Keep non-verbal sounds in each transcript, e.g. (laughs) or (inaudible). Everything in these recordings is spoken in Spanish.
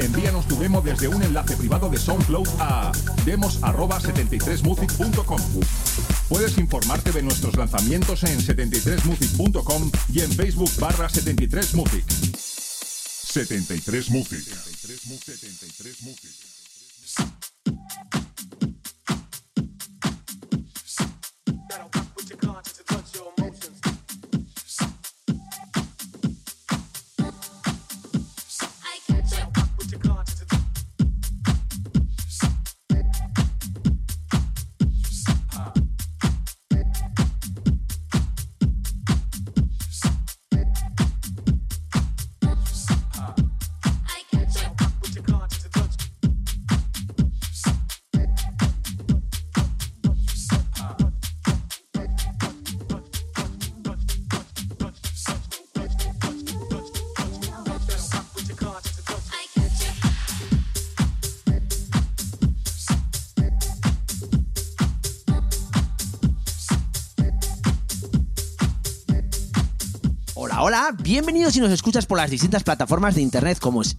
Envíanos tu demo desde un enlace privado de SoundCloud a demos@73music.com. Puedes informarte de nuestros lanzamientos en 73music.com y en Facebook barra 73music. 73 Music. 73 bienvenidos si nos escuchas por las distintas plataformas de internet como es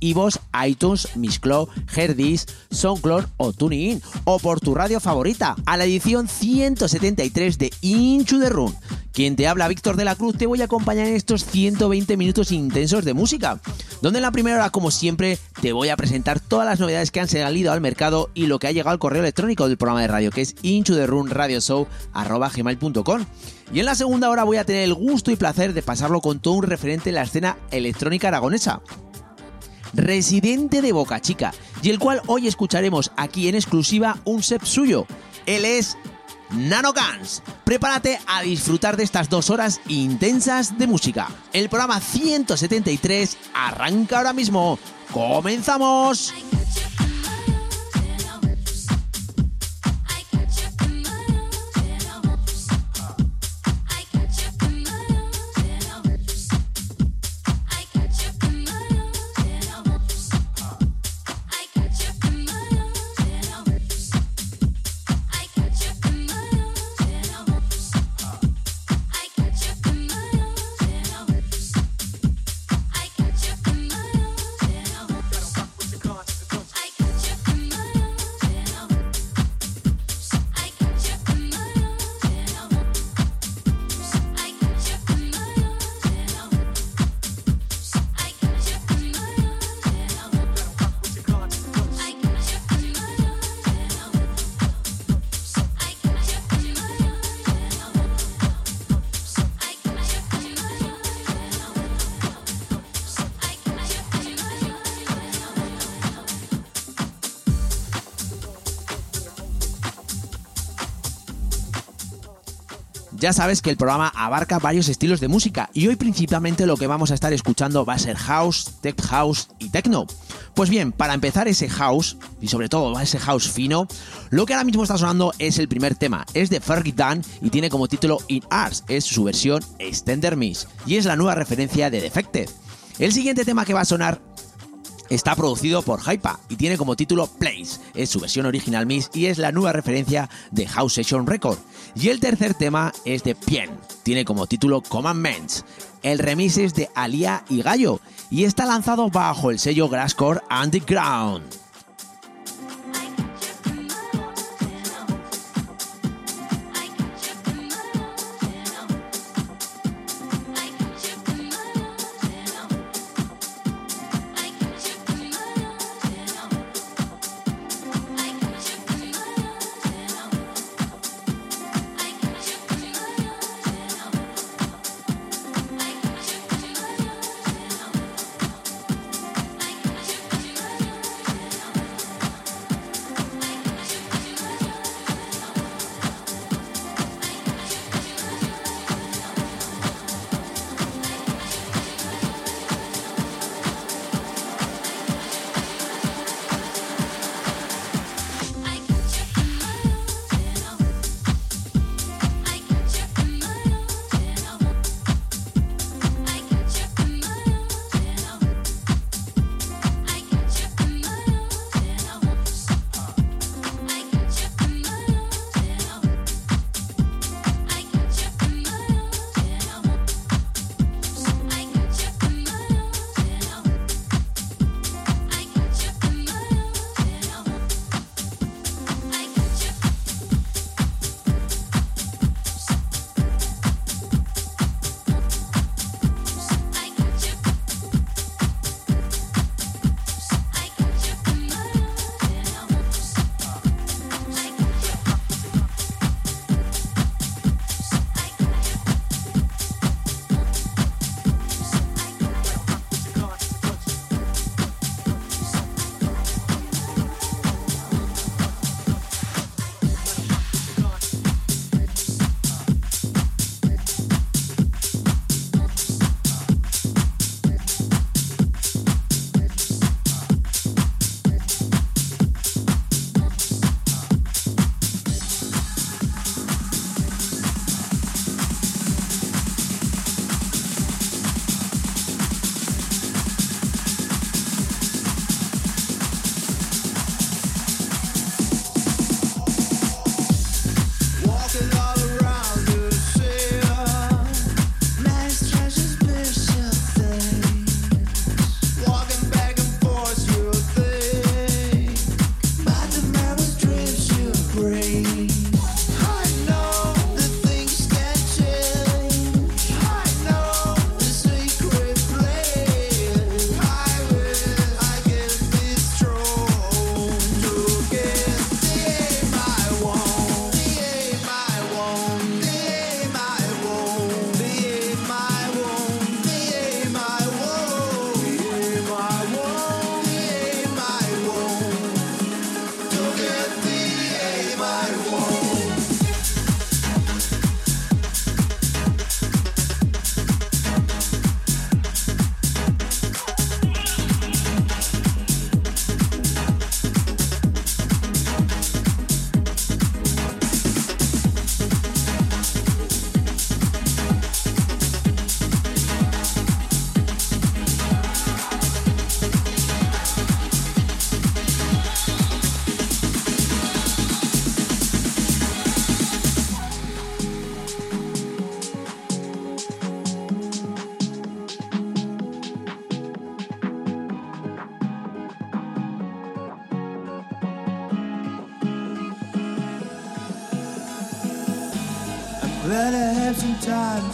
iTunes, Mixcloud, Herdis, SoundCloud o TuneIn, o por tu radio favorita, a la edición 173 de Inchu the Run. Quien te habla, Víctor de la Cruz, te voy a acompañar en estos 120 minutos intensos de música, donde en la primera hora, como siempre, te voy a presentar todas las novedades que han salido al mercado y lo que ha llegado al correo electrónico del programa de radio, que es inchutherunradioshow.com. Y en la segunda hora voy a tener el gusto y placer de pasarlo con todo un referente en la escena electrónica aragonesa. Residente de Boca Chica, y el cual hoy escucharemos aquí en exclusiva un set suyo. Él es Nano Guns. Prepárate a disfrutar de estas dos horas intensas de música. El programa 173 arranca ahora mismo. ¡Comenzamos! Ya sabes que el programa abarca varios estilos de música y hoy principalmente lo que vamos a estar escuchando va a ser house, tech house y techno. Pues bien, para empezar ese house, y sobre todo ese house fino, lo que ahora mismo está sonando es el primer tema. Es de Fergie Dunn y tiene como título In Arts, es su versión Extender Miss, y es la nueva referencia de Defected. El siguiente tema que va a sonar está producido por Hypa y tiene como título Place. Es su versión original Miss y es la nueva referencia de House Session Record. Y el tercer tema es de Pien, tiene como título Commandments. El remix es de Alia y Gallo y está lanzado bajo el sello Grasscore Underground.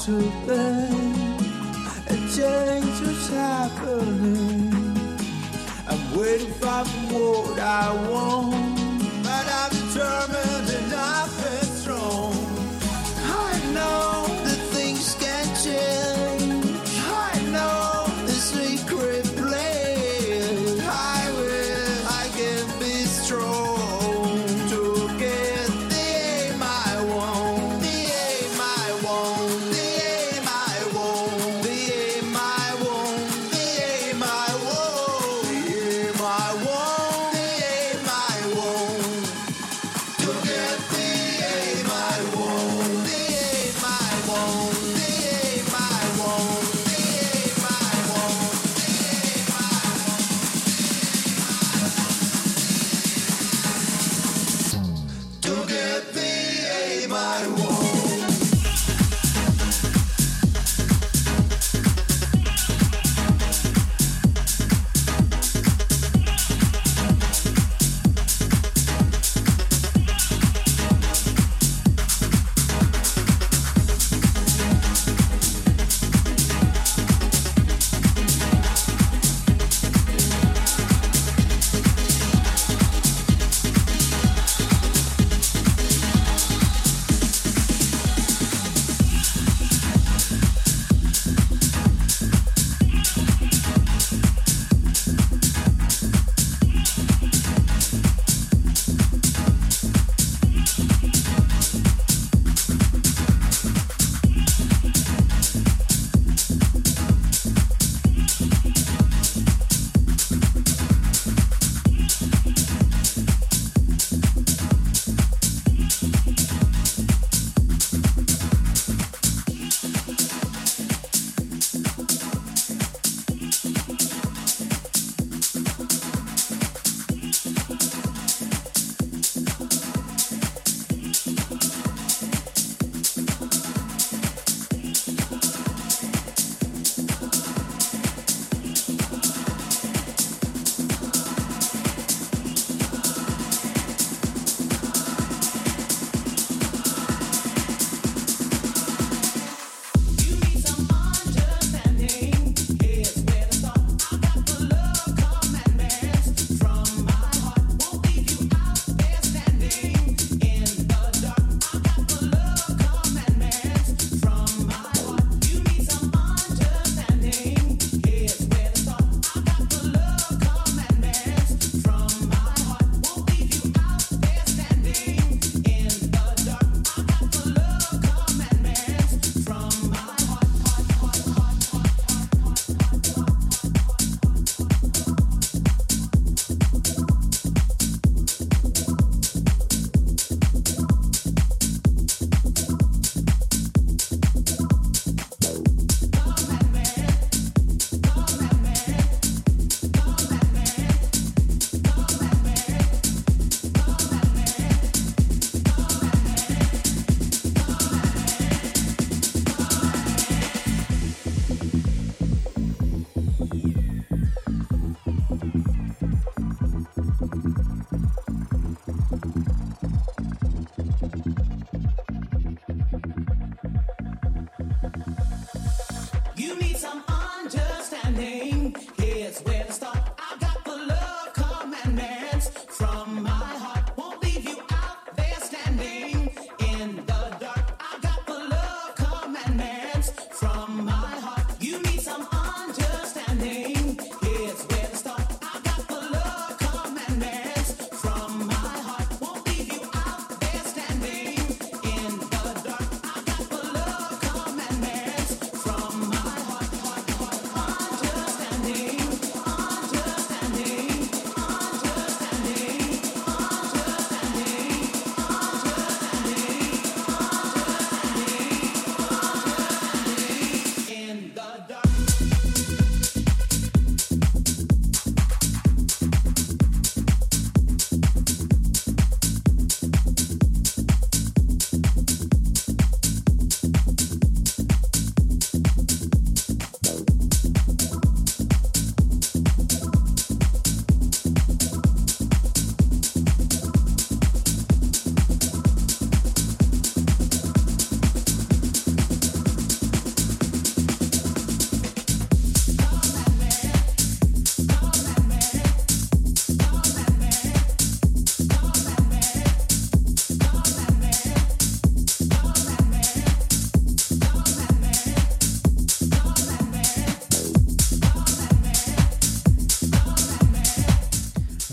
To think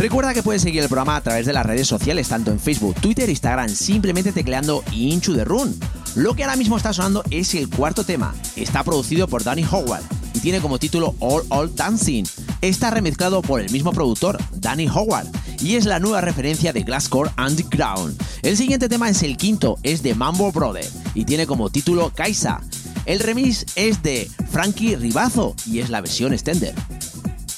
Recuerda que puedes seguir el programa a través de las redes sociales, tanto en Facebook, Twitter Instagram, simplemente tecleando Into the Run. Lo que ahora mismo está sonando es el cuarto tema. Está producido por Danny Howard y tiene como título All All Dancing. Está remezclado por el mismo productor, Danny Howard, y es la nueva referencia de Glasscore Underground. El siguiente tema es el quinto, es de Mambo Brother y tiene como título Kaisa. El remix es de Frankie Ribazo y es la versión extender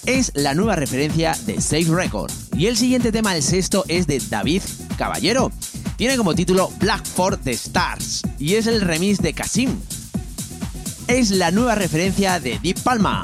es la nueva referencia de Safe Record. Y el siguiente tema, el sexto, es de David Caballero. Tiene como título Black for the Stars y es el remix de Kasim. Es la nueva referencia de Deep Palma.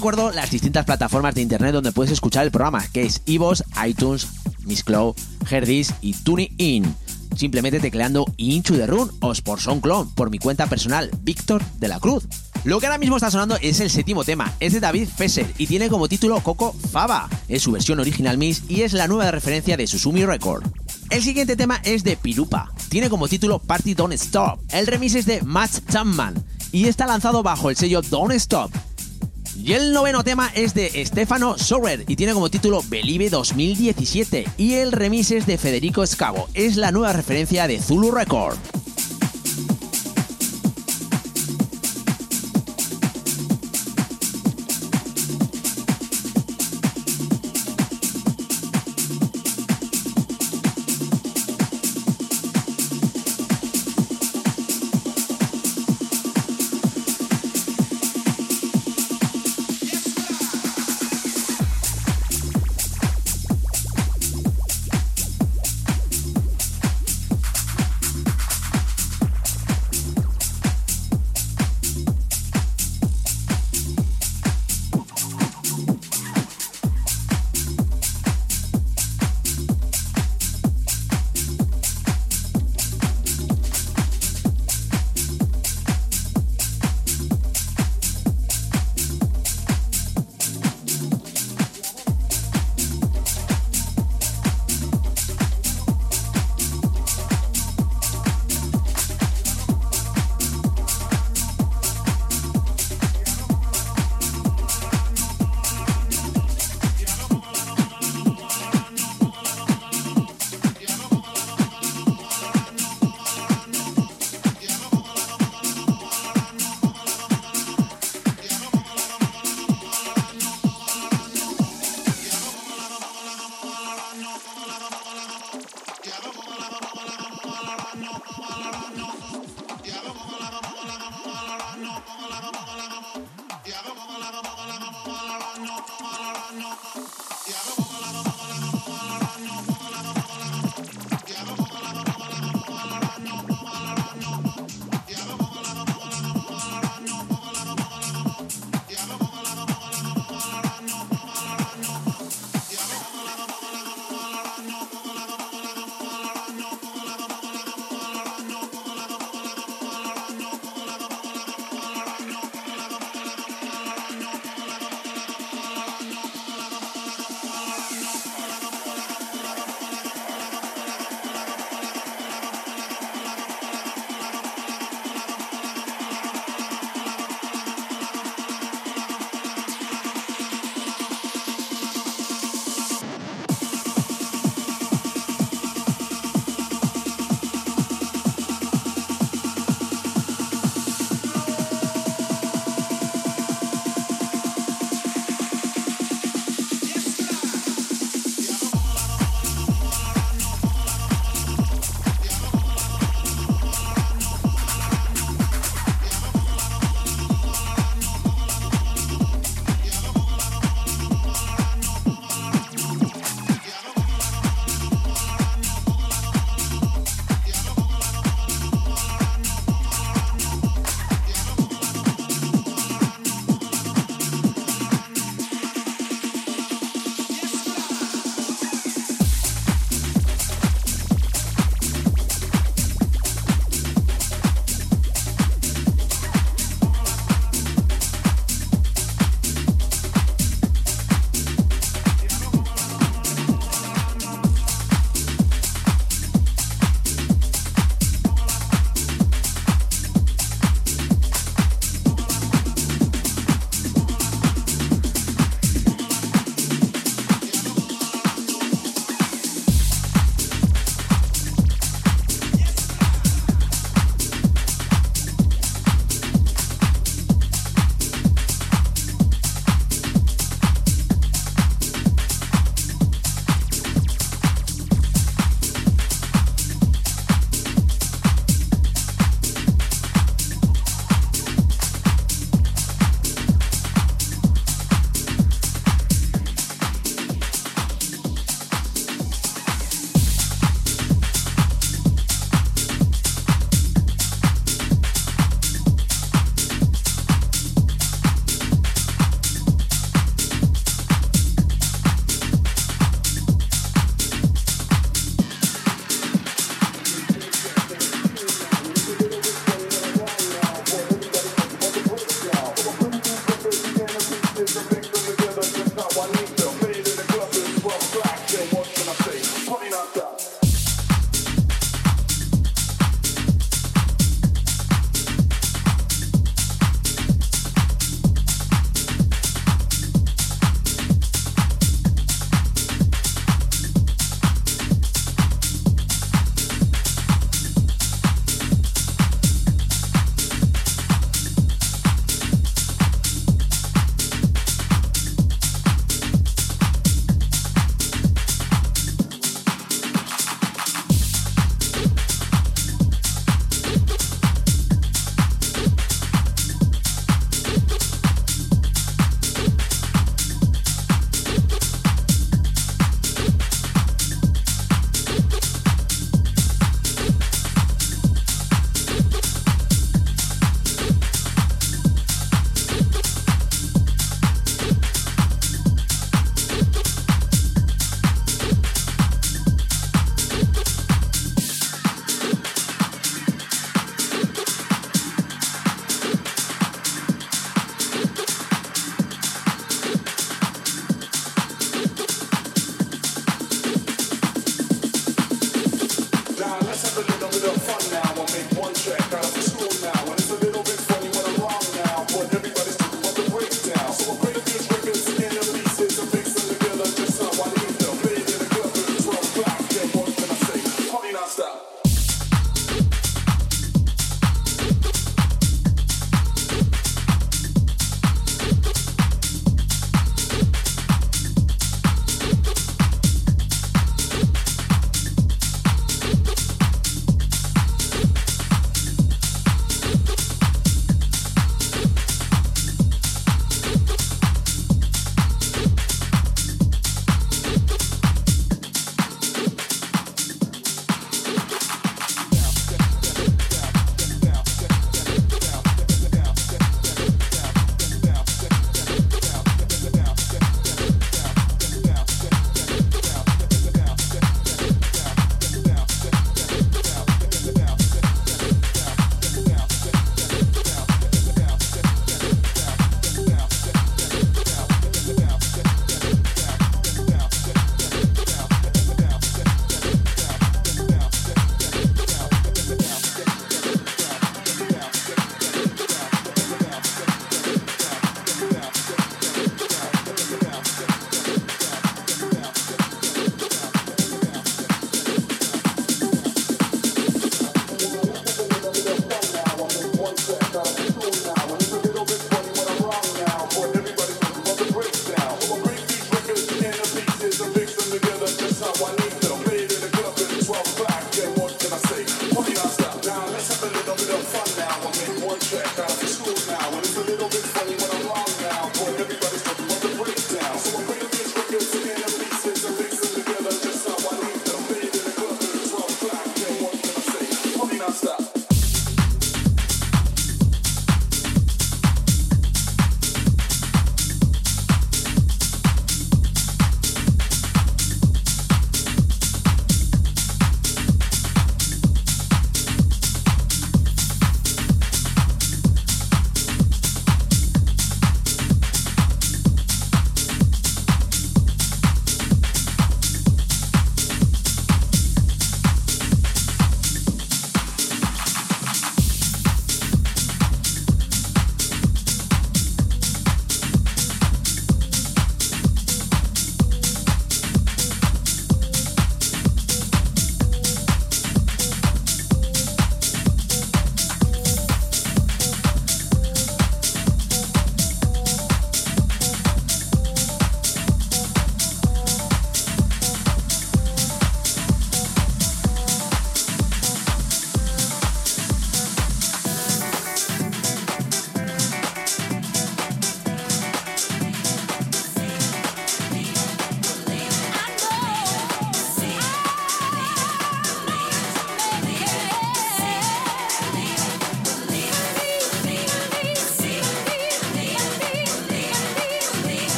Recuerdo las distintas plataformas de internet donde puedes escuchar el programa, que es iVoox, iTunes, Miss Cloud, Herdis y TuneIn. Simplemente tecleando Into the Run o por SoundCloud por mi cuenta personal, Víctor de la Cruz. Lo que ahora mismo está sonando es el séptimo tema, es de David Fesser y tiene como título Coco Fava. Es su versión original Miss y es la nueva referencia de Susumi Record. El siguiente tema es de Pirupa, tiene como título Party Don't Stop. El remix es de Matt Chapman y está lanzado bajo el sello Don't Stop. Y el noveno tema es de Stefano Sorer y tiene como título Believe 2017 y el remix es de Federico Scavo, es la nueva referencia de Zulu Record.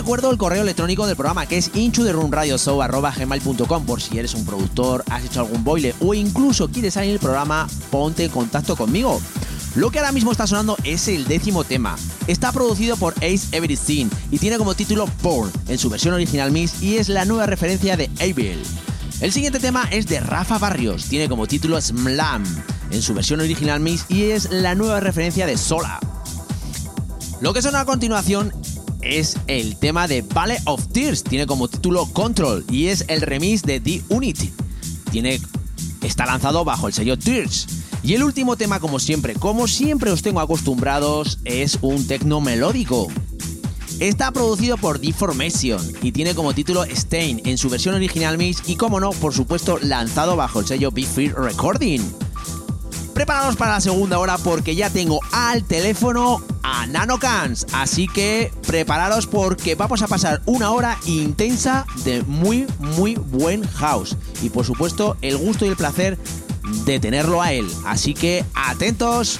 Recuerdo el correo electrónico del programa que es inchotheroomradioshow.gmail.com por si eres un productor, has hecho algún boile o incluso quieres salir el programa, ponte en contacto conmigo. Lo que ahora mismo está sonando es el décimo tema. Está producido por Ace Everything y tiene como título Born en su versión original mix y es la nueva referencia de Abel. El siguiente tema es de Rafa Barrios, tiene como título Slam en su versión original mix y es la nueva referencia de Sola. Lo que suena a continuación es el tema de Valley of Tears, tiene como título Control y es el remix de The Unity. Tiene, está lanzado bajo el sello Tears. Y el último tema, como siempre, como siempre os tengo acostumbrados, es un tecno melódico. Está producido por Deformation y tiene como título Stain en su versión original mix y, como no, por supuesto, lanzado bajo el sello Be Free Recording. Preparados para la segunda hora porque ya tengo al teléfono a NanoCans. Así que prepararos porque vamos a pasar una hora intensa de muy, muy buen house. Y por supuesto, el gusto y el placer de tenerlo a él. Así que atentos.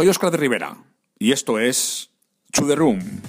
Soy Oscar de Rivera y esto es To The Room.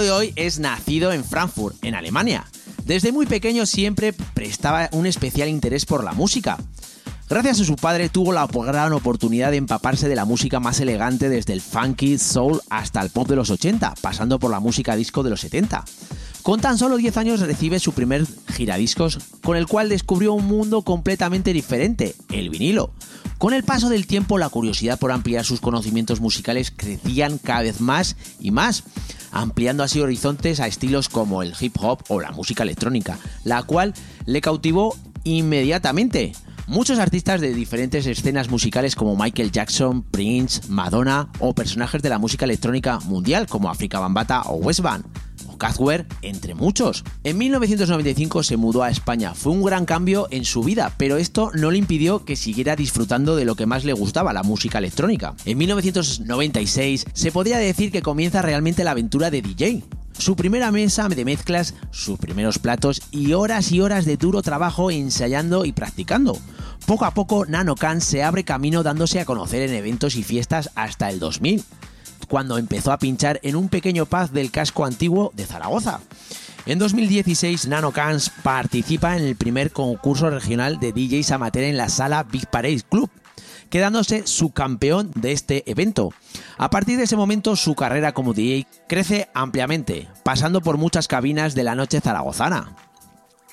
De hoy es nacido en Frankfurt, en Alemania. Desde muy pequeño siempre prestaba un especial interés por la música. Gracias a su padre tuvo la gran oportunidad de empaparse de la música más elegante desde el funky, soul hasta el pop de los 80, pasando por la música disco de los 70. Con tan solo 10 años recibe su primer giradiscos, con el cual descubrió un mundo completamente diferente, el vinilo. Con el paso del tiempo, la curiosidad por ampliar sus conocimientos musicales crecían cada vez más y más, ampliando así horizontes a estilos como el hip hop o la música electrónica, la cual le cautivó inmediatamente. Muchos artistas de diferentes escenas musicales como Michael Jackson, Prince, Madonna o personajes de la música electrónica mundial como Africa Bambata o Westband o Kraftwerk, entre muchos. En 1995 se mudó a España. Fue un gran cambio en su vida, pero esto no le impidió que siguiera disfrutando de lo que más le gustaba, la música electrónica. En 1996 se podría decir que comienza realmente la aventura de DJ. Su primera mesa de mezclas, sus primeros platos y horas y horas de duro trabajo ensayando y practicando. Poco a poco Nano Can se abre camino dándose a conocer en eventos y fiestas hasta el 2000, cuando empezó a pinchar en un pequeño pub del casco antiguo de Zaragoza. En 2016, Nano Cans participa en el primer concurso regional de DJs amateur en la sala Big Parade Club, quedándose subcampeón de este evento. A partir de ese momento, su carrera como DJ crece ampliamente, pasando por muchas cabinas de la noche zaragozana.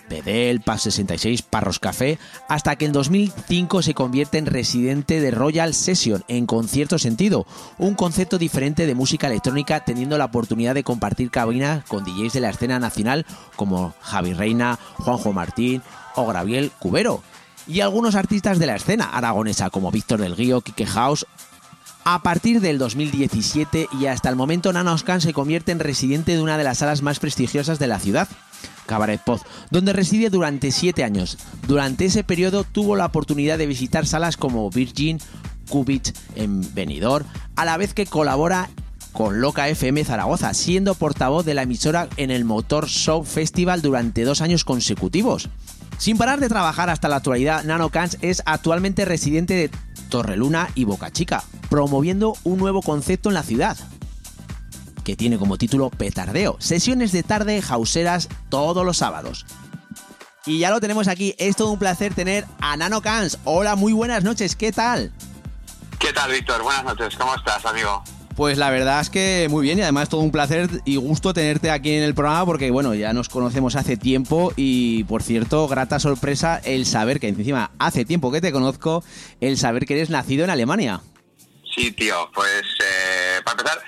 Bedel, Paz 66, Parros Café, hasta que en 2005 se convierte en residente de Royal Session en concierto sentido, un concepto diferente de música electrónica teniendo la oportunidad de compartir cabina con DJs de la escena nacional como Javi Reina, Juanjo Martín o Gabriel Cubero, y algunos artistas de la escena aragonesa como Víctor del Guío, Kike House. A partir del 2017 y hasta el momento Nana Oscan se convierte en residente de una de las salas más prestigiosas de la ciudad, Cabaret Poz, donde reside durante 7 años. Durante ese periodo tuvo la oportunidad de visitar salas como Virgin, Cubit en Benidorm, a la vez que colabora con Loca FM Zaragoza, siendo portavoz de la emisora en el Motor Show Festival durante dos años consecutivos. Sin parar de trabajar hasta la actualidad, Nano Cans es actualmente residente de Torreluna y Boca Chica, promoviendo un nuevo concepto en la ciudad, que tiene como título Petardeo, sesiones de tarde jauseras todos los sábados. Y ya lo tenemos aquí, es todo un placer tener a Nano Cans. Hola, muy buenas noches, ¿qué tal? ¿Qué tal, Víctor? Buenas noches, ¿cómo estás, amigo? Pues la verdad es que muy bien y además todo un placer y gusto tenerte aquí en el programa porque bueno, ya nos conocemos hace tiempo y por cierto, grata sorpresa el saber que encima hace tiempo que te conozco, el saber que eres nacido en Alemania. Sí, tío, pues eh, para empezar,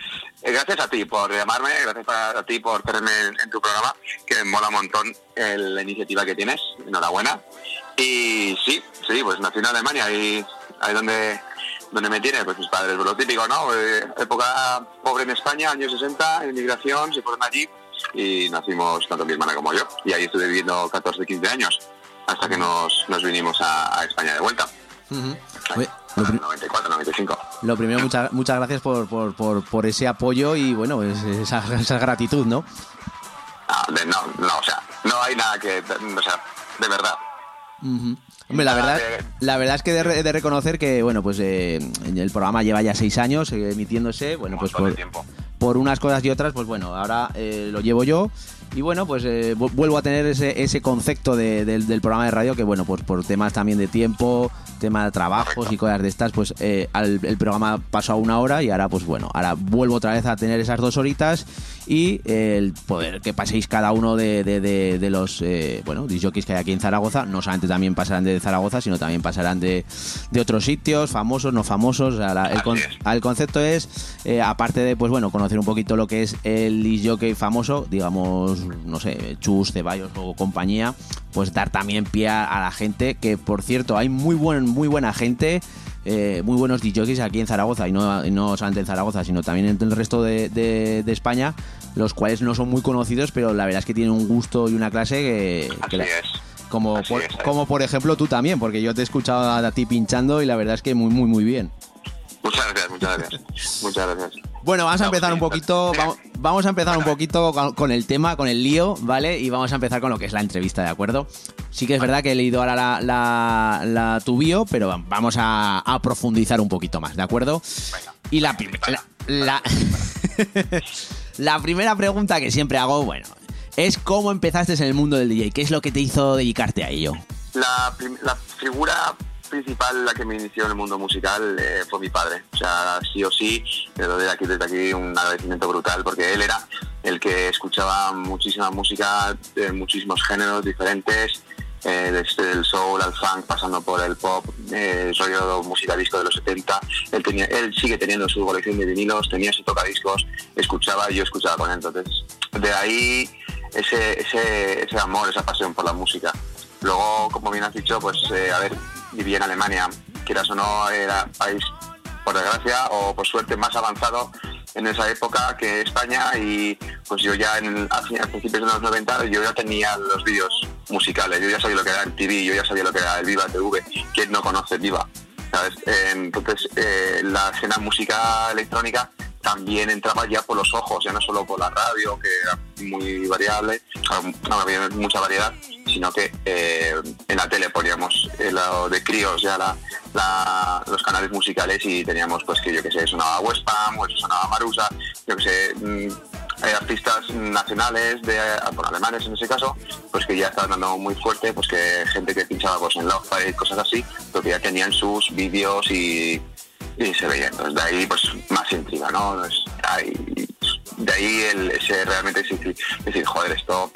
gracias a ti por llamarme, gracias a, ti por tenerme en, tu programa, que me mola un montón eh, la iniciativa que tienes, enhorabuena. Y sí, sí, pues nací en Alemania y ahí donde donde me tiene, pues mis padres, pues lo típico, ¿no? Eh, época pobre en España, años 60, inmigración, se fueron allí y nacimos tanto mi hermana como yo. Y ahí estuve viviendo 14, 15 años, hasta que nos, nos vinimos a, a España de vuelta. Oye, lo, pri- 94, 95. lo primero, muchas muchas gracias por, por, por, por ese apoyo y bueno, es- esa, (laughs) esa gratitud, ¿no? Ah, de- no, no, o sea, no hay nada que, o sea, de verdad. Hombre, la verdad, la verdad es que de, de reconocer que, bueno, pues eh, el programa lleva ya seis años eh, emitiéndose, bueno, pues por, por unas cosas y otras, pues bueno, ahora eh, lo llevo yo y bueno, pues eh, vu- vuelvo a tener ese, ese concepto de- del, del programa de radio que, bueno, pues por temas también de tiempo, tema de trabajos Correcto. y cosas de estas, pues eh, al- el programa pasó a una hora y ahora, pues bueno, ahora vuelvo otra vez a tener esas dos horitas y el poder que paséis cada uno de, de- de- de los eh, bueno disjockeys que hay aquí en Zaragoza. No solamente también pasarán de Zaragoza, sino también pasarán de, de otros sitios, famosos, no famosos. O sea, la- el, con- el concepto es, eh, aparte de pues bueno, conocer un poquito lo que es el disjockey famoso, digamos, no sé, Chus, Ceballos o compañía, pues dar también pie a, la gente, que por cierto, hay muy buen, muy buena gente. eh, muy buenos DJs aquí en Zaragoza y no, y no solamente en Zaragoza sino también en el resto de, de- de España los cuales no son muy conocidos pero la verdad es que tienen un gusto y una clase que, que Así la- es. como, Así por, es, como por ejemplo tú también porque yo te he escuchado a ti pinchando y la verdad es que muy muy muy bien Muchas gracias, muchas gracias. Muchas gracias. Bueno, vamos a empezar un poquito, vamos, vamos a empezar un poquito con, con el tema, con el lío, ¿vale? Y vamos a empezar con lo que es la entrevista, ¿de acuerdo? Sí que es verdad que he leído ahora la, la, la- tu bio, pero vamos a, a profundizar un poquito más, ¿de acuerdo? Y la, la, (laughs) la, primera pregunta que siempre hago, bueno, es cómo empezaste en el mundo del DJ, ¿qué es lo que te hizo dedicarte a ello? La figura principal, la que me inició en el mundo musical, eh, fue mi padre. O sea, sí o sí, le doy aquí, desde aquí un agradecimiento brutal, porque él era el que escuchaba muchísima música de muchísimos géneros diferentes, eh, desde el soul al funk, pasando por el pop, eh, el rollo música disco de los 70. Él, tenía, él sigue teniendo su colección de vinilos, tenía su tocadiscos, escuchaba y yo escuchaba con él. Entonces, de ahí ese, ese, ese amor, esa pasión por la música. Luego, como bien has dicho, pues eh, a ver, viví en Alemania, quieras o no, era país, por desgracia o por suerte, más avanzado en esa época que España y pues yo ya en, principios de los 90 yo ya tenía los vídeos musicales, yo ya sabía lo que era el TV, yo ya sabía lo que era el Viva TV, ¿quién no conoce Viva? ¿Sabes? Eh, Entonces, eh, la escena música electrónica también entraba ya por los ojos, ya no solo por la radio, que era muy variable, no había mucha variedad, sino que eh, en la tele poníamos eh, lo de críos ya la, la- los canales musicales y teníamos pues que yo que sé, sonaba Westpam, o eso sonaba Marusa, yo que sé, mm, hay artistas nacionales, de, bueno, alemanes en ese caso, pues que ya estaban dando muy fuerte, pues que gente que pinchaba pues, en Love y cosas así, pero que ya tenían sus vídeos y, y se veía. Entonces de ahí pues más intriga, ¿no? Es- ahí- de ahí el, ese realmente decir, decir, joder, esto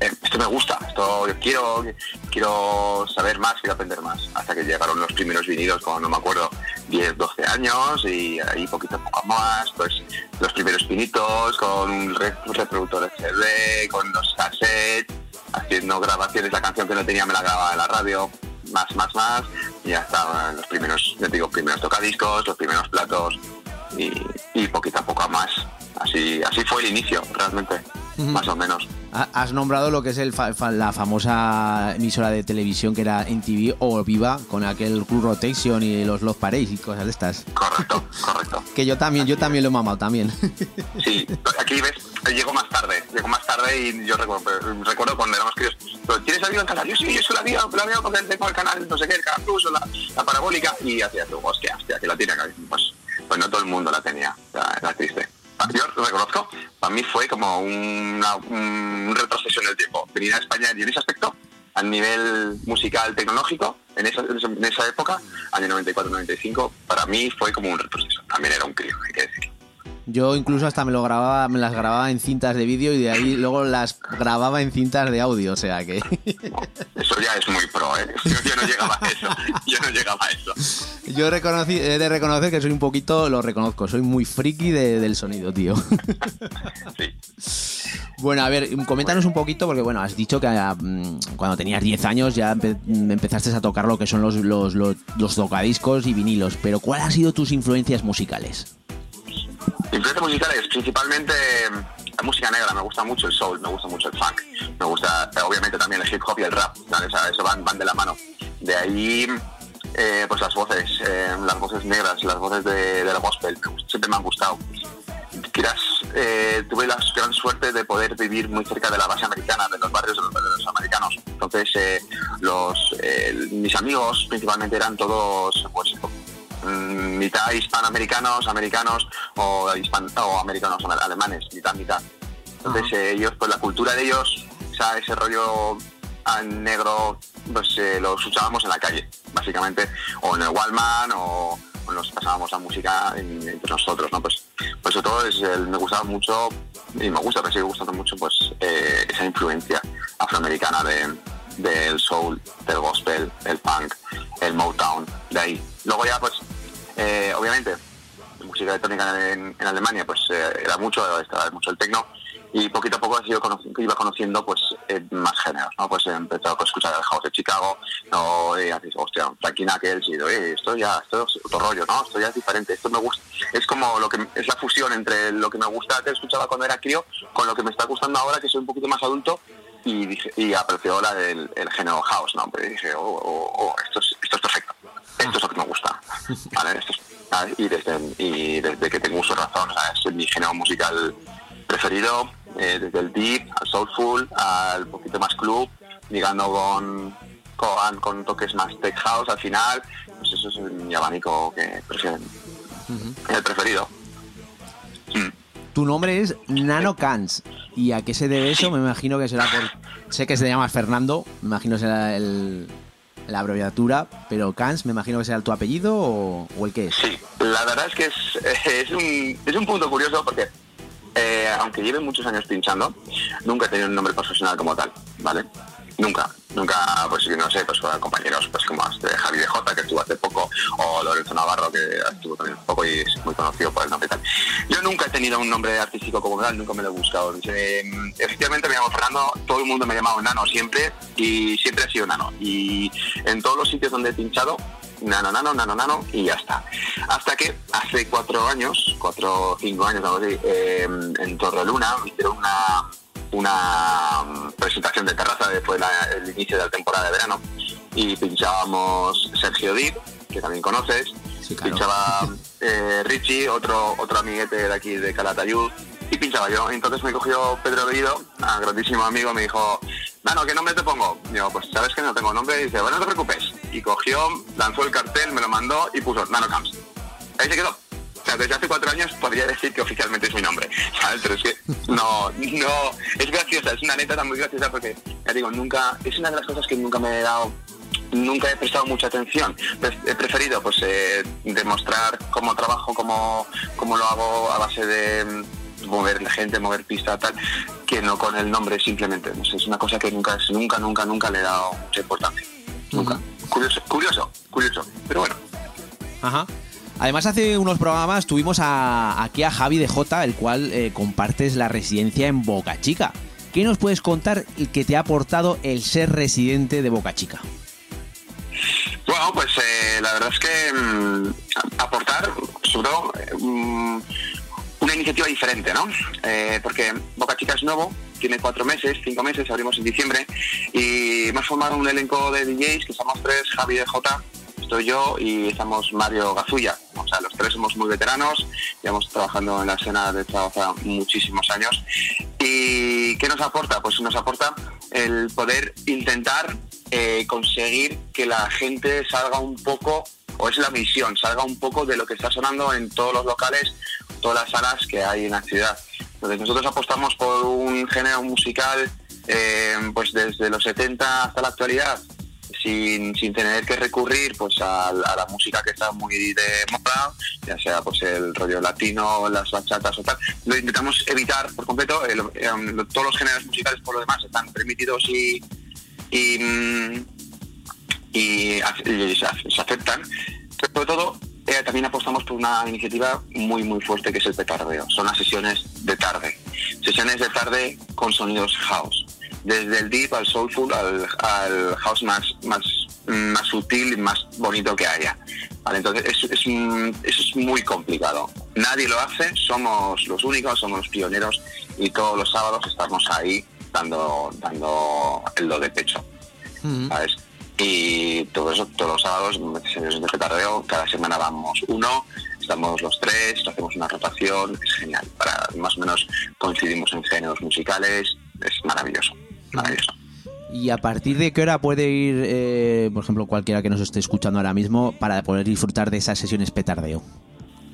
eh, esto me gusta, esto yo quiero, quiero saber más, quiero aprender más. Hasta que llegaron los primeros vinilos con, no me acuerdo, 10, 12 años y ahí poquito a poco más, pues los primeros pinitos con un, re- un reproductor SD, con los cassettes, haciendo grabaciones, la canción que no tenía me la grababa en la radio, más, más, más, y estaban los primeros, te digo, primeros tocadiscos, los primeros platos y, y poquito a poco a más. Así, así fue el inicio, realmente, más o menos. Ha- Has nombrado lo que es el fa- la famosa emisora de televisión que era NTV o Viva, con aquel Club Rotation y los Love Parades y cosas de estas. Correcto, (laughs) correcto. Que yo también, yo también lo he mamado también. Sí, aquí ves, llegó más tarde, llegó más tarde y yo recuerdo, recuerdo cuando éramos críos, "¿Pero ¿tienes la vida en canal? Yo sí, yo soy la vida, la vida porque tengo el canal, no sé qué, el canal Plus o la, la parabólica y hacía tú, hostia, hostia, que la tiene acá. Pues, no todo el mundo la tenía, era, triste. Yo reconozco, para mí fue como una, un retroceso en el tiempo. Venir a España y en ese aspecto, a nivel musical tecnológico, en esa, en esa- época, año 94-95, para mí fue como un retroceso. También era un crío, hay que decir. Yo incluso hasta me lo grababa, me las grababa en cintas de vídeo y de ahí luego las grababa en cintas de audio, o sea que (laughs) Eso ya es muy pro, ¿eh? Yo, yo no llegaba a eso. Yo no llegaba a eso. yo reconocí, he de reconocer que soy un poquito, lo reconozco, soy muy friki de- del sonido, tío. Sí. Bueno, a ver, coméntanos un poquito, porque bueno, has dicho que mm, cuando tenías 10 años ya empe- mm, empezaste a tocar lo que son los, los, los, los tocadiscos y vinilos, pero ¿cuáles han sido tus influencias musicales? Influencias musicales, principalmente la música negra. Me gusta mucho el soul, me gusta mucho el funk. Me gusta, eh, obviamente, también el hip hop y el rap. eso van, van de la mano. De ahí, eh, pues las voces, eh, las voces negras, las voces de, la gospel. Siempre me han gustado. Quizás tuve la gran suerte de poder vivir muy cerca de la base americana, de los barrios de los, americanos. Entonces, los, mis amigos principalmente eran todos, pues, mitad hispanoamericanos, americanos o, hispan- o americanos alemanes, mitad, mitad. Entonces, eh, ellos, pues la cultura de ellos, o sea, ese rollo negro, pues eh, lo escuchábamos en la calle, básicamente, o en el Walmart, o, o nos pasábamos la música en- entre nosotros, ¿no? Pues, pues sobre todo es el- me gustaba mucho y me gusta, me sigue gustando mucho pues eh, esa influencia afroamericana de, del soul, del gospel, el punk, el Motown, de ahí. Luego ya pues, eh, obviamente, música electrónica en, Alemania pues eh, era mucho, estaba mucho el techno y poquito a poco he ido conoci- iba conociendo pues eh, más géneros, ¿no? Pues he empezado a escuchar el house de Chicago, no, y hostia, Frankie Knuckles, y digo, esto ya, esto es otro rollo, ¿no? Esto ya es diferente, esto me gusta, es como lo que, es la fusión entre lo que me gusta que escuchaba cuando era crío con lo que me está gustando ahora que soy un poquito más adulto y dije, y apreció la del el género house, ¿no? Pero dije, oh, oh, oh, esto es, esto es perfecto, esto es lo que me gusta, (laughs) ¿vale? Esto es- ah, y, desde, y desde que tengo uso razón, sea, es mi género musical preferido, eh, desde el deep al soulful, al poquito más club, llegando con, con, con toques más tech house al final, pues eso es mi abanico que prefiero, el preferido. Mm. Tu nombre es Nano Cans. ¿Y a qué se debe eso? Me imagino que será por. Sé que se llama Fernando, me imagino será el, la abreviatura, pero Cans, me imagino que será tu apellido o, o el que es. Sí, la verdad es que es, es, un, es un punto curioso porque eh, aunque lleve muchos años pinchando, nunca he tenido un nombre profesional como tal, ¿vale? Nunca, nunca, pues no sé, pues compañeros pues como este Javi de Jota que estuvo hace poco, o Lorenzo Navarro que estuvo también hace poco y es muy conocido por el nombre tal. Yo nunca he tenido un nombre artístico como tal, nunca me lo he buscado. Eh, efectivamente me llamo Fernando, todo el mundo me ha llamado Nano siempre y siempre ha sido Nano. Y en todos los sitios donde he pinchado, Nano, Nano, Nano, Nano y ya está. Hasta que hace cuatro años, cuatro o cinco años, algo así, eh, en Torreluna hicieron una una mm, presentación de terraza después de la- el inicio de la temporada de verano y pinchábamos Sergio Dip, que también conoces, Sí, claro. pinchaba (laughs) eh, Richie, otro otro amiguete de aquí de Calatayud, y pinchaba yo. Entonces me cogió Pedro Bellido, un grandísimo amigo, me dijo, Nano, ¿qué nombre te pongo? Y yo, pues sabes que no tengo nombre, y dice, bueno, no te preocupes. Y cogió, lanzó el cartel, me lo mandó y puso Nano Camps. Ahí se quedó. Sea, desde hace cuatro años podría decir que oficialmente es mi nombre, ¿sabes? Pero es que no, no, es graciosa, es una anécdota muy graciosa porque, ya digo, nunca, es una de las cosas que nunca me he dado, nunca he prestado mucha atención. He preferido, pues, eh, demostrar cómo trabajo, cómo, cómo lo hago a base de mm, mover la gente, mover pista, tal, que no con el nombre simplemente. No sé, es una cosa que nunca, nunca, nunca, nunca le he dado mucha importancia. Nunca. Curioso, curioso, curioso. Pero bueno, Ajá. Además, hace unos programas tuvimos a, aquí a Javi de Jota, el cual eh, compartes la residencia en Boca Chica. ¿Qué nos puedes contar que te ha aportado el ser residente de Boca Chica? Bueno, pues eh, la verdad es que mm, aportar, sobre todo, mm, una iniciativa diferente, ¿no? Eh, porque Boca Chica es nuevo, tiene cuatro meses, cinco meses, abrimos en diciembre, y hemos formado un elenco de DJs, que somos tres, Javi de J, estoy yo y estamos Mario Gazulla. O sea, los tres somos muy veteranos, llevamos trabajando en la escena de hace muchísimos años. ¿Y qué nos aporta? Pues nos aporta el poder intentar eh, conseguir que la gente salga un poco, o es la misión, salga un poco de lo que está sonando en todos los locales, todas las salas que hay en la ciudad. Entonces nosotros apostamos por un género musical eh, pues desde los 70 hasta la actualidad, sin, sin tener que recurrir pues a, a la música que está muy de moda, ya sea pues el rollo latino, las bachatas o tal. Lo intentamos evitar por completo. em, todos los géneros musicales por lo demás están permitidos y, y, mm, se aceptan. Pero sobre todo eh, también apostamos por una iniciativa muy muy fuerte que es el petardeo. Son las sesiones de tarde. Sesiones de tarde con sonidos house. Desde el deep al soulful al, al house más, más, más sutil y más bonito que haya. Vale, entonces es, es, eso es muy complicado. Nadie lo hace, somos los únicos, somos los pioneros y todos los sábados estamos ahí dando, dando el do de pecho. ¿sabes? Y todo eso, todos los sábados, sesiones de petardeo, cada semana vamos uno, estamos los tres, hacemos una rotación, es genial. Para más o menos coincidimos en géneros musicales, es maravilloso, ¿Y a partir de qué hora puede ir, eh, por ejemplo, cualquiera que nos esté escuchando ahora mismo para poder disfrutar de esas sesiones petardeo?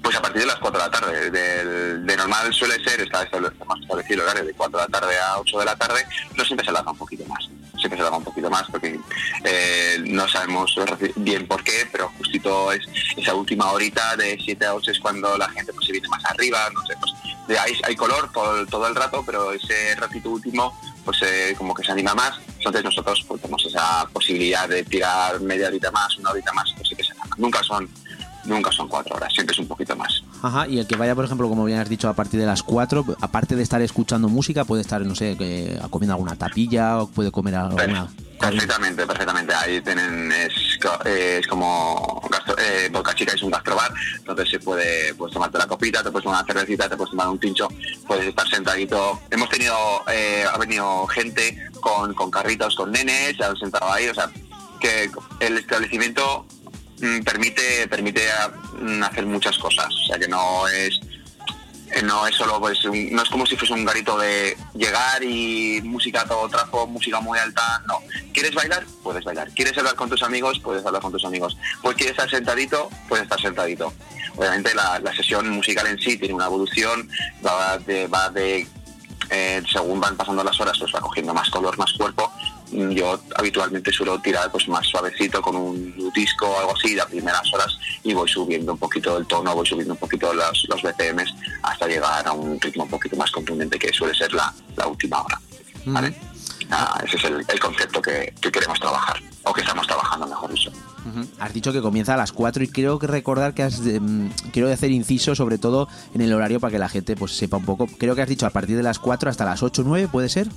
Pues a partir de las 4 de la tarde. De normal suele ser, está establecido, hemos establecido el horario de 4 de la tarde a 8 de la tarde, pero siempre se alarga un poquito más. Siempre se alarga un poquito más porque eh, no sabemos bien por qué, pero justito es esa última horita de 7 a 8 es cuando la gente pues, se viene más arriba, no sé, pues hay, hay color todo, todo el rato, pero ese ratito último pues eh, como que se anima más. Entonces nosotros pues, tenemos esa posibilidad de tirar media horita más, una horita más, pues sí que se anima. Nunca son, nunca son cuatro horas, siempre es un poquito más. Ajá, y el que vaya, por ejemplo, como bien has dicho, a partir de las 4, aparte de estar escuchando música, puede estar, no sé, que, comiendo alguna tapilla o puede comer alguna... Perfectamente, perfectamente. Ahí tienen, es, eh, es como gastro, eh, Boca Chica es un gastrobar, entonces se puede pues, tomarte la copita, te puedes tomar una cervecita, te puedes tomar un pincho, puedes estar sentadito. Hemos tenido, eh, ha venido gente con, con carritos, con nenes, se han sentado ahí, o sea, que el establecimiento permite permite mm, hacer muchas cosas, o sea que no es no es solo pues un- no es como si fuese un garito de llegar y música todo trapo, música muy alta, no. ¿Quieres bailar? Puedes bailar. ¿Quieres hablar con tus amigos? Puedes hablar con tus amigos. Pues quieres estar sentadito, puedes estar sentadito. Obviamente la, la sesión musical en sí tiene una evolución, va de, va de eh, según van pasando las horas, pues va cogiendo más color, más cuerpo. Yo habitualmente suelo tirar pues más suavecito con un disco o algo así las primeras horas y voy subiendo un poquito el tono, voy subiendo un poquito los, los BPMs hasta llegar a un ritmo un poquito más contundente que suele ser la, la última hora. ¿vale? Ah, ese es el, el concepto que, que queremos trabajar, o que estamos trabajando, mejor dicho. Has dicho que comienza a las 4 y creo que recordar que has mm, quiero hacer inciso sobre todo en el horario para que la gente pues sepa un poco. Creo que has dicho a partir de las 4 hasta las 8 o 9, ¿puede ser?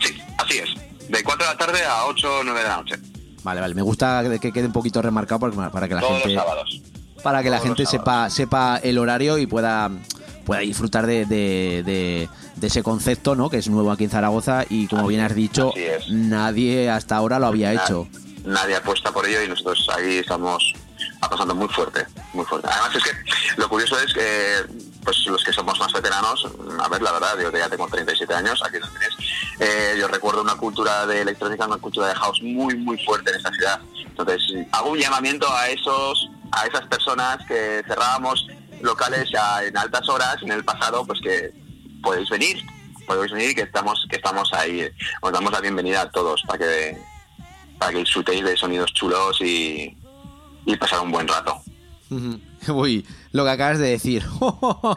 Sí, así es. De 4 de la tarde a 8 o 9 de la noche. Vale, vale, me gusta que que quede un poquito remarcado para que la Todos gente los sábados. para que la gente sepa sepa el horario y pueda pueda disfrutar de, de- de- de ese concepto, ¿no? Que es nuevo aquí en Zaragoza y como bien has dicho, nadie hasta ahora lo había hecho. Nadie apuesta por ello y nosotros ahí estamos apostando muy fuerte, muy fuerte. Además es que lo curioso es que pues los que somos más veteranos, a ver, la verdad, yo ya tengo 37 años, aquí lo tienes, eh, yo recuerdo una cultura de electrónica, una cultura de house muy, muy fuerte en esta ciudad. Entonces, hago un llamamiento a esos, a esas personas que cerrábamos locales ya en altas horas en el pasado, pues que podéis venir, podéis venir que estamos, que estamos ahí. Os damos la bienvenida a todos para que para que disfrutéis de sonidos chulos y, y pasar un buen rato. (laughs) Uy, lo que acabas de decir. (laughs) Hombre,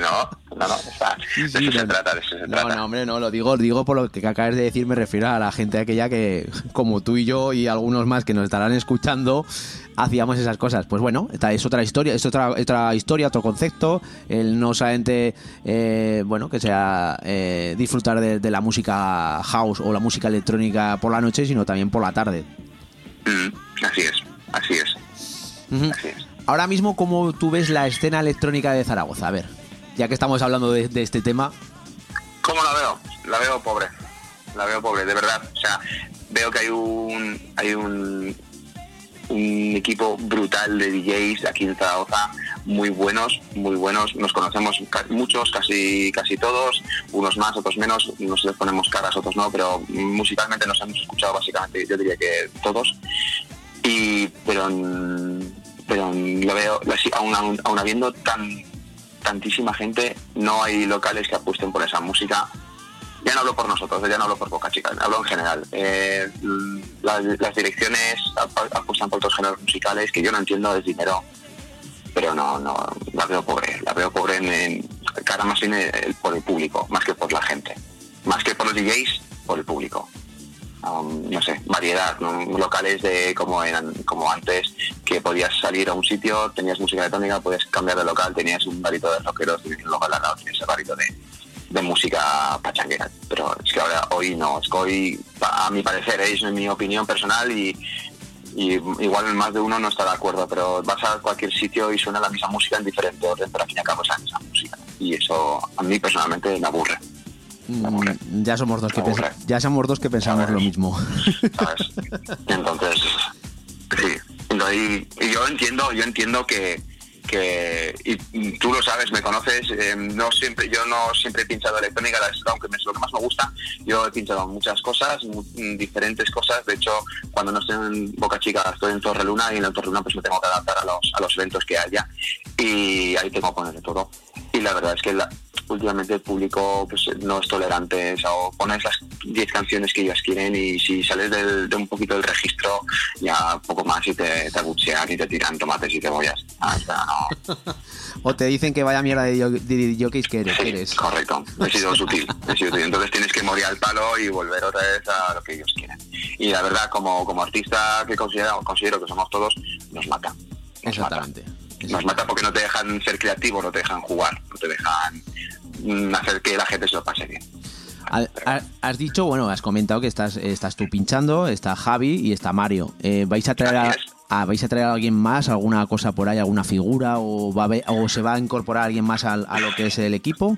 no, no, no, está, Sí, de eso se no, trata, de eso se No, trata. no, hombre, no, lo digo, digo por lo que acabas de decir, me refiero a la gente aquella que, como tú y yo y algunos más que nos estarán escuchando, hacíamos esas cosas. Pues bueno, esta es otra historia, es otra, otra historia, otro concepto, el no solamente, eh, bueno, que sea eh, disfrutar de, de la música house o la música electrónica por la noche, sino también por la tarde. Mm, así es, así es, Ujú. así es. Ahora mismo, ¿cómo tú ves la escena electrónica de Zaragoza? A ver, ya que estamos hablando de, de este tema. ¿Cómo la veo? La veo pobre, la veo pobre, de verdad. O sea, veo que hay un hay un, un equipo brutal de DJs aquí en Zaragoza, muy buenos, muy buenos. Nos conocemos ca- muchos, casi casi todos, unos más, otros menos. Nos les ponemos caras, otros no, pero musicalmente nos hemos escuchado básicamente, yo diría que todos. Y pero pero lo veo, aún, aún, aún habiendo tan tantísima gente, no hay locales que apuesten por esa música. Ya no hablo por nosotros, ya no hablo por Boca Chica, hablo en general. Eh, las, las direcciones ap- apuestan por otros géneros musicales que yo no entiendo es dinero, pero no, no, la veo pobre, la veo pobre en, cara más bien por el público, más que por la gente, más que por los DJs, por el público. Um, no sé, variedad, ¿no? locales de como eran, como antes, que podías salir a un sitio, tenías música electrónica, podías cambiar de local, tenías un barito de rockeros, tenías un local al lado, tenías el barito de, de música pachanguera. Pero es que ahora, hoy no, es que hoy, a mi parecer, ¿eh? es mi opinión personal y, y igual más de uno no está de acuerdo, pero vas a cualquier sitio y suena la misma música en diferente orden, pero al fin y al cabo es la misma música. Y eso a mí personalmente me aburre. Ya somos dos que pensa- ya somos dos que pensamos lo mismo. ¿sabes? Entonces, sí. Entonces, y, y yo entiendo, yo entiendo que, que y tú lo sabes, me conoces, eh, no siempre, yo no siempre he pinchado electrónica, la- aunque es lo que más me gusta, yo he pinchado muchas cosas, diferentes cosas, de hecho, cuando no estoy en Boca Chica estoy en Torre Luna y en la Torre Luna pues me tengo que adaptar a los, a los eventos que haya y ahí tengo que poner de todo. Y la verdad es que la- últimamente el público pues no es tolerante, o sea, o pones las 10 canciones que ellos quieren y si sales del- de un poquito del registro ya poco más y te, te abuchean y te tiran tomates y cebollas. Ah, o sea, no. (laughs) O te dicen que vaya mierda de, jockeys que eres. que Sí, eres. correcto. He sido sutil. he sido sutil. Entonces tienes que morir al palo y volver otra vez a lo que ellos quieren. Y la verdad, como, como artista que considero, considero que somos todos, nos mata. Nos Exactamente. Mata. Nos mata porque no te dejan ser creativo, no te dejan jugar, no te dejan hacer que la gente se lo pase bien. Ha- ha- Has dicho, bueno, has comentado que estás, estás tú pinchando, está Javi y está Mario. Eh, ¿vais, a traer a, a- ¿Vais a traer a alguien más, alguna cosa por ahí, alguna figura o, va a haber- o se va a incorporar alguien más al- a, lo que es el equipo?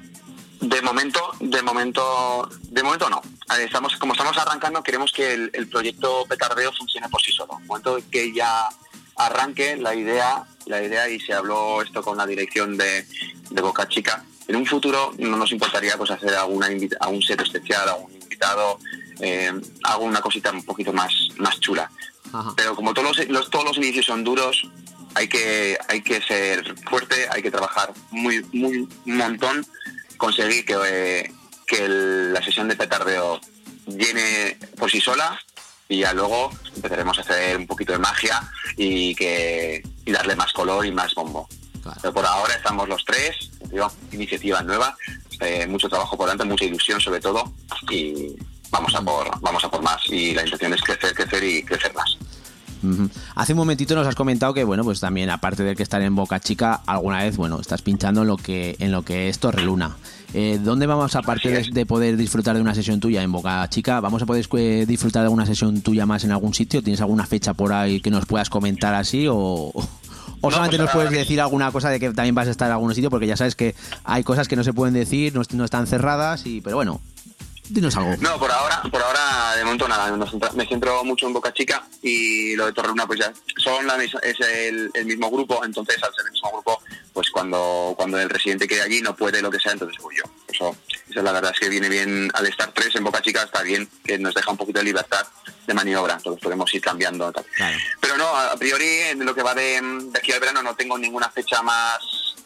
De momento, de momento, de momento no. Eh, Estamos, como estamos arrancando, queremos que el, el proyecto Petardeo funcione por sí solo. En momento que ya arranque la idea, la idea y se habló esto con la dirección de, de Boca Chica. En un futuro no nos importaría pues hacer alguna algún set especial, algún invitado, eh, alguna cosita un poquito más, más chula. Ajá. Pero como todos los, los- todos los inicios son duros, hay que, hay que ser fuerte, hay que trabajar muy, muy un montón, conseguir que, eh, que el- la sesión de petardeo llene por sí sola y ya luego empezaremos a hacer un poquito de magia y que y darle más color y más bombo. Claro. Pero por ahora estamos los tres, digo, iniciativa nueva, eh, mucho trabajo por delante, mucha ilusión sobre todo y vamos a por vamos a por más y la intención es crecer, crecer y crecer más. Hace un momentito nos has comentado que, bueno, pues también, aparte de que estar en Boca Chica, alguna vez, bueno, estás pinchando en lo que, en lo que es Torreluna. Eh, ¿Dónde vamos, aparte de, de poder disfrutar de una sesión tuya en Boca Chica, vamos a poder eh, disfrutar de alguna sesión tuya más en algún sitio? ¿Tienes alguna fecha por ahí que nos puedas comentar así o, o solamente pues nos puedes decir alguna cosa de que también vas a estar en algún sitio? Porque ya sabes que hay cosas que no se pueden decir, no, no están cerradas, y pero bueno, dinos algo. No, por ahora, por ahora de momento nada, me centro mucho en Boca Chica y lo de Torreluna pues ya son la es el, el mismo grupo, entonces al ser el mismo grupo, pues cuando, cuando el residente quede allí no puede lo que sea, entonces voy yo. Eso, eso la verdad es que viene bien, al estar tres en Boca Chica está bien, que nos deja un poquito de libertad de maniobra, entonces podemos ir cambiando. Tal. Claro. Pero no, a priori en lo que va de, de aquí al verano no tengo ninguna fecha más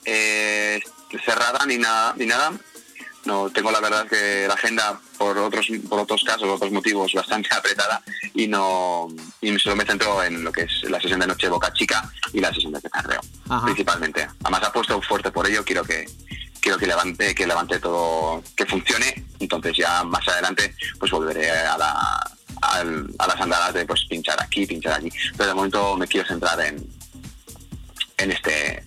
eh, cerrada ni nada, ni nada. No, tengo la verdad que la agenda por otros por otros casos, otros motivos bastante (laughs) apretada y no y solo me centro en lo que es la sesión de noche Boca Chica y la sesión de petardeo, Ajá. principalmente. Además apuesto fuerte por ello, quiero que quiero que levante que levante todo, que funcione, entonces ya más adelante pues volveré a la a las andadas de pues pinchar aquí, pinchar allí, pero de momento me quiero centrar en en este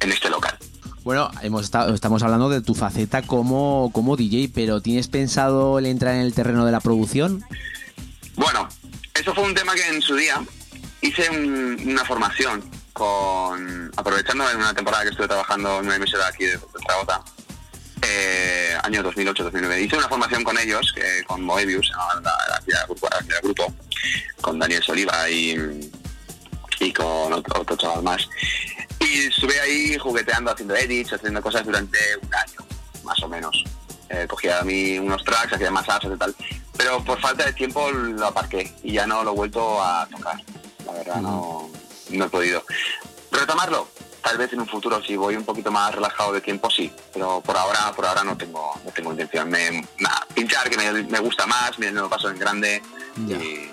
en este local. Bueno, hemos estado, estamos hablando de tu faceta como, como DJ, pero ¿tienes pensado el entrar en el terreno de la producción? Bueno, eso fue un tema que en su día hice un- una formación con aprovechando en una temporada que estuve trabajando en una emisora aquí de, de Zaragoza, eh, año 2008-2009. Hice una formación con ellos, que, con Moebius, la, grupo, grupo, con Daniel Soliva y, y con otro, otro chaval más. Y estuve ahí jugueteando, haciendo edits, haciendo cosas durante un año, más o menos. Eh, cogía a mí unos tracks, hacía más apps y tal. Pero por falta de tiempo lo aparqué y ya no lo he vuelto a tocar. La verdad, no, no he podido. Retomarlo, tal vez en un futuro, si voy un poquito más relajado de tiempo, sí. Pero por ahora, por ahora no tengo, no tengo intención. Me, nada, pinchar, que me, me gusta más, me, me lo paso en grande. Y,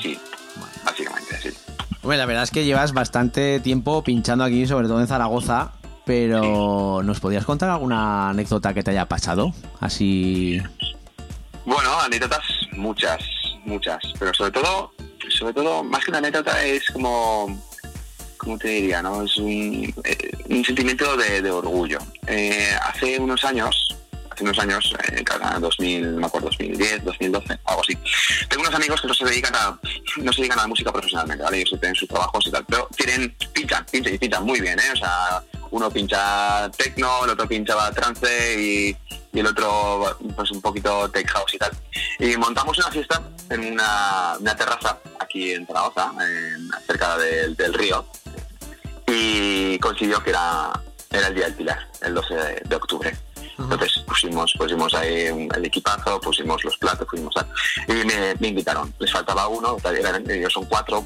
sí. Bueno, la verdad es que llevas bastante tiempo pinchando aquí, sobre todo en Zaragoza, pero ¿nos podías contar alguna anécdota que te haya pasado? Así... Bueno, anécdotas muchas, muchas, pero sobre todo, sobre todo, más que una anécdota es como, ¿cómo te diría? No? Es un, eh, sentimiento de, de orgullo. Eh, hace unos años, hace unos años, eh, cada 2000, no me acuerdo, 2010, 2012, algo así. Tengo unos amigos que no se dedican a, no se dedican a la música profesionalmente, ¿vale? Ellos tienen sus trabajos y tal, pero tienen, pinchan, pinchan y pinchan muy bien, ¿eh? O sea, uno pincha techno, el otro pinchaba trance y, el otro pues un poquito tech house y tal. Y montamos una fiesta en una, terraza aquí en Zaragoza, cerca del, río, y coincidió que era, era el Día del Pilar, el 12 de, de octubre. Entonces pusimos, pusimos ahí el equipazo, pusimos los platos, pusimos tal, y me, invitaron. Les faltaba uno, eran, ellos son cuatro,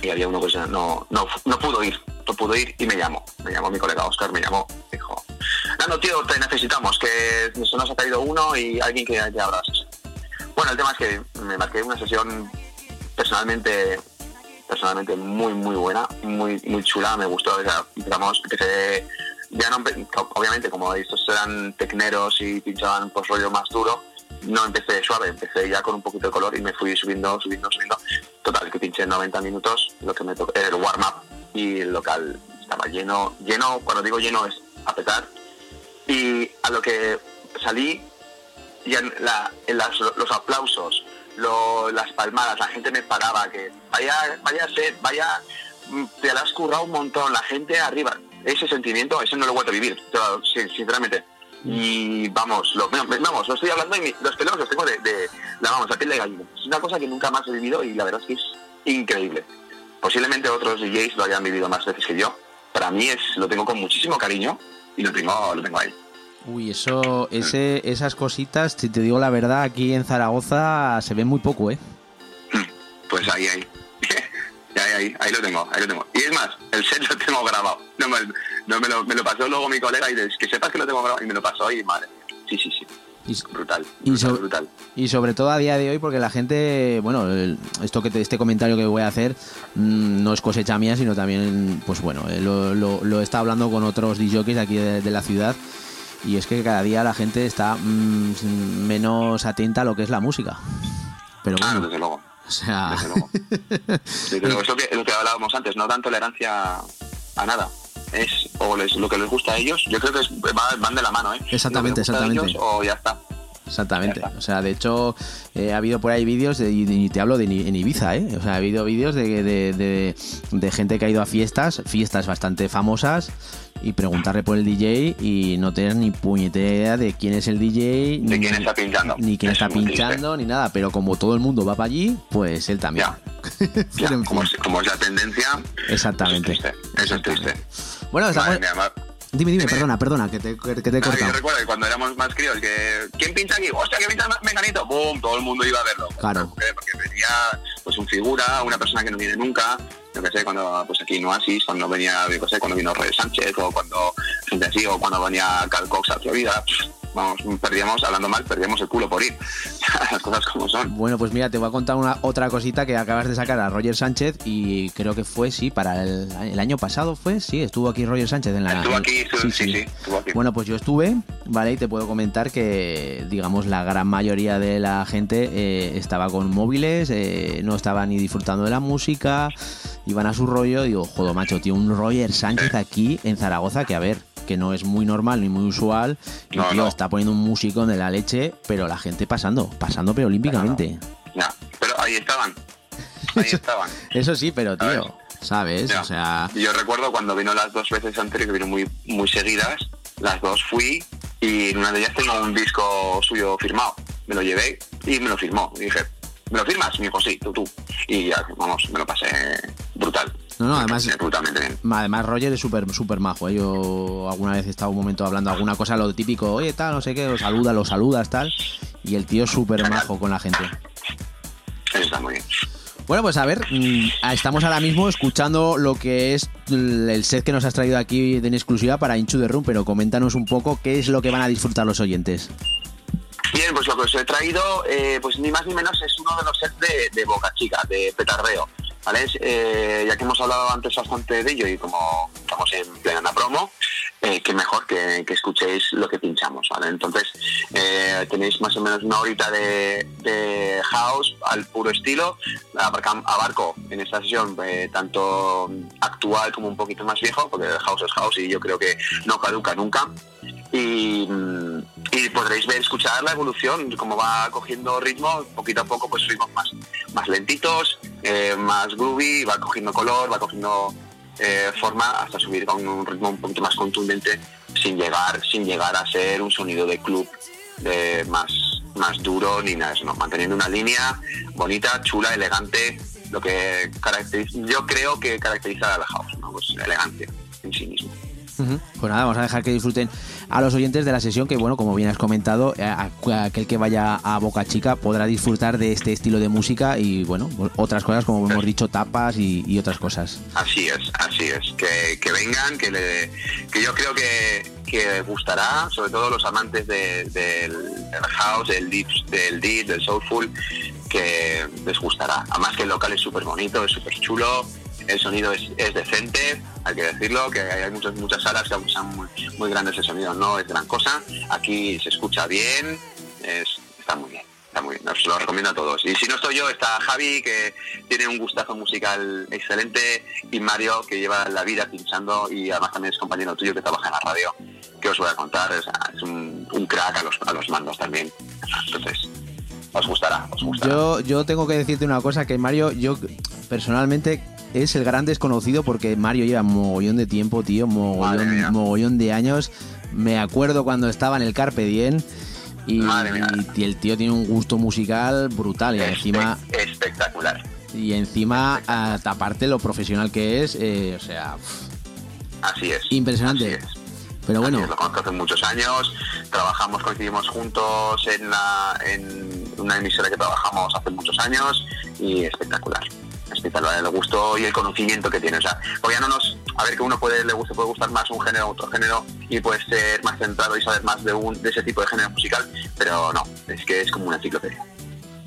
y había uno que no, no, no pudo ir, no pudo ir y me llamó. Me llamó mi colega Oscar, me llamó, dijo, Nano, tío, te necesitamos, que se nos ha caído uno y alguien que, sesión. Bueno, el tema es que me marqué una sesión personalmente personalmente muy muy buena, muy muy chula, me gustó, digamos, empecé ya no obviamente como estos eran tecneros y pinchaban pues rollo más duro, no empecé suave, empecé ya con un poquito de color y me fui subiendo, subiendo, subiendo. Total, que pinché 90 minutos, lo que me tocó, el warm-up y el local estaba lleno, lleno, cuando digo lleno es a. Y a lo que salí, ya en la- en las- los aplausos, las palmadas, la gente me paraba, que vaya, vaya set, vaya, mm, te la has currado un montón, la gente arriba, ese sentimiento, ese no lo he vuelto a vivir, sinceramente. Y vamos, lo, vamos, lo estoy hablando y los pelos los tengo de, de la vamos, la piel de gallina. Es una cosa que nunca más he vivido y la verdad es que es increíble. Posiblemente otros DJs lo hayan vivido más veces que yo. Para mí es, lo tengo con muchísimo cariño y lo tengo, lo tengo ahí. Uy, eso, ese, esas cositas, si te digo la verdad, aquí en Zaragoza se ven muy poco, ¿eh? Pues ahí, ahí. Ahí, ahí, ahí lo tengo, ahí lo tengo. Y es más, el set lo (laughs) tengo grabado. No me, no me, lo, me lo pasó luego mi colega y dices, que sepas que lo tengo grabado y me lo pasó y madre. mía. Sí, sí, sí. Y, Brutal. Y Brutal, sobre- brutal. y sobre todo a día de hoy, porque la gente, bueno, el- esto que te- este comentario que voy a hacer mm, no es cosecha mía, sino también, pues bueno, eh, lo, lo, lo he estado hablando con otros DJs aquí de, de la ciudad. Y es que cada día la gente está mm, menos atenta a lo que es la música. Pero Ah, bueno, desde luego. O sea, Desde luego. Desde luego. Es lo que, lo que hablábamos antes, no dan tolerancia a nada. Es o les, lo que les gusta a ellos. Yo creo que es- va- van de la mano, ¿eh? Exactamente, exactamente. ellos, o ya está. Exactamente. O sea, de hecho, eh, ha habido por ahí vídeos, de, y te hablo de en Ibiza, ¿eh? O sea, ha habido vídeos de, de, de- de gente que ha ido a fiestas, fiestas bastante famosas, y preguntarle por el DJ y no tener ni puñetera idea de quién es el DJ, De ni, quién está pinchando. ni quién está triste. nada. Pero como todo el mundo va para allí, pues él también. Ya. (laughs) Como, es, como es la tendencia. Exactamente. Eso es triste. Eso es triste. Bueno, estamos... Mía, Dime, dime, perdona, perdona, que te, que te he cortado. yo recuerdo que cuando éramos más críos, que ¿quién pincha aquí? ¡Hostia, que pincha Mecanito! ¡Bum! Todo el mundo iba a verlo. Claro. Porque porque venía pues un figura, una persona que no viene nunca. Yo qué sé, cuando pues aquí en Oasis, cuando venía, yo qué sé, cuando vino Rey Sánchez, o cuando gente así, o cuando venía Carl Cox a Florida. Vamos, perdíamos, hablando mal, perdíamos el culo por ir. (laughs) Las cosas como son. Bueno, pues mira, te voy a contar una otra cosita que acabas de sacar a Roger Sánchez y creo que fue, sí, para el, el año pasado fue, sí, estuvo aquí Roger Sánchez en la... Estuvo aquí, sí, sí, sí, estuvo aquí. Bueno, pues yo estuve, ¿vale? Y te puedo comentar que, digamos, la gran mayoría de la gente eh, estaba con móviles, eh, no estaba ni disfrutando de la música, iban a su rollo. Digo, joder, macho, tío, un Roger Sánchez aquí en Zaragoza que, a ver, que no es muy normal ni muy usual. Y, No, tío, no. está poniendo un músico de la leche, pero la gente pasando, pasando pero olímpicamente. Ya, pero ahí estaban. Ahí estaban. Eso sí, pero tío, ¿sabes? O sea, Yo recuerdo cuando vino las dos veces anteriores, que vino muy, muy seguidas, las dos fui y en una de ellas tengo un disco suyo firmado. Me lo llevé y me lo firmó. Y dije, ¿me lo firmas? Me dijo, sí, tú, tú. Y ya, vamos, me lo pasé brutal. No, no, además- bien. Además, Roger es súper súper majo. ¿eh? Yo alguna vez he estado un momento hablando alguna cosa, lo típico, oye, tal, no sé qué, lo saluda, lo saludas, tal. Y el tío es súper majo con la gente. Eso está muy bien. Bueno, pues a ver, mm, estamos ahora mismo escuchando lo que es el set que nos has traído aquí de en exclusiva para Inchu de Room, pero coméntanos un poco qué es lo que van a disfrutar los oyentes. Bien, pues lo que os he traído, eh, pues ni más ni menos es uno de los sets de, de Boca Chica, de petardeo. ¿Vale? Eh, ya que hemos hablado antes bastante de ello y como estamos en plena promo, eh, que mejor que, que escuchéis lo que pinchamos. ¿vale? Entonces, eh, tenéis más o menos una horita de, de house al puro estilo. Abarca- abarco en esta sesión eh, tanto actual como un poquito más viejo, porque house es house y yo creo que no caduca nunca y, mm, y podréis ver, escuchar la evolución, cómo va cogiendo ritmo, poquito a poco pues ritmos más, más lentitos, eh, más groovy, va cogiendo color, va cogiendo eh, forma hasta subir con un ritmo un poquito más contundente sin llegar, sin llegar a ser un sonido de club de más, más duro ni nada no, manteniendo una línea bonita, chula, elegante, lo que caracteriza, yo creo que caracteriza a la house, ¿no? pues elegante en sí mismo. Ujú. Pues nada, vamos a dejar que disfruten a los oyentes de la sesión, que bueno, como bien has comentado, eh, aquel que vaya a Boca Chica podrá disfrutar de este estilo de música y bueno, otras cosas como hemos dicho, tapas y, otras cosas. Así es, así es. Que, que vengan, que, le, que yo creo que, que gustará, sobre todo los amantes de- del, del house, del deep, del deep, del soulful, que les gustará. Además que el local es súper bonito, es súper chulo, el sonido es, es decente, hay que decirlo, que hay muchas, muchas salas que abusan muy, muy grandes el sonido, no es gran cosa. Aquí se escucha bien, es- está muy bien. Está muy bien, os lo recomiendo a todos. Y si no estoy yo, está Javi, que tiene un gustazo musical excelente, y Mario, que lleva la vida pinchando, y además también es compañero tuyo que trabaja en la radio, que os voy a contar, es, es un, un crack a los, a los mandos también. Entonces, os gustará, os gustará. Yo, yo tengo que decirte una cosa, que Mario, yo personalmente es el gran desconocido porque Mario lleva mogollón de tiempo, tío, mogollón, mogollón de años. Me acuerdo cuando estaba en el Carpe Diem y, el tío tiene un gusto musical brutal y encima espectacular. y encima aparte lo profesional que es, eh, o sea, Así es. impresionante. Así es. Pero bueno, es, lo conozco hace muchos años, trabajamos, coincidimos juntos en, la, en una emisora que trabajamos hace muchos años y espectacular. Espectacular el gusto y el conocimiento que tiene. O sea, no nos. A ver, que uno puede, le guste, puede gustar más un género u otro género y puede ser más centrado y saber más de, un, de ese tipo de género musical, pero no, es que es como una enciclopedia.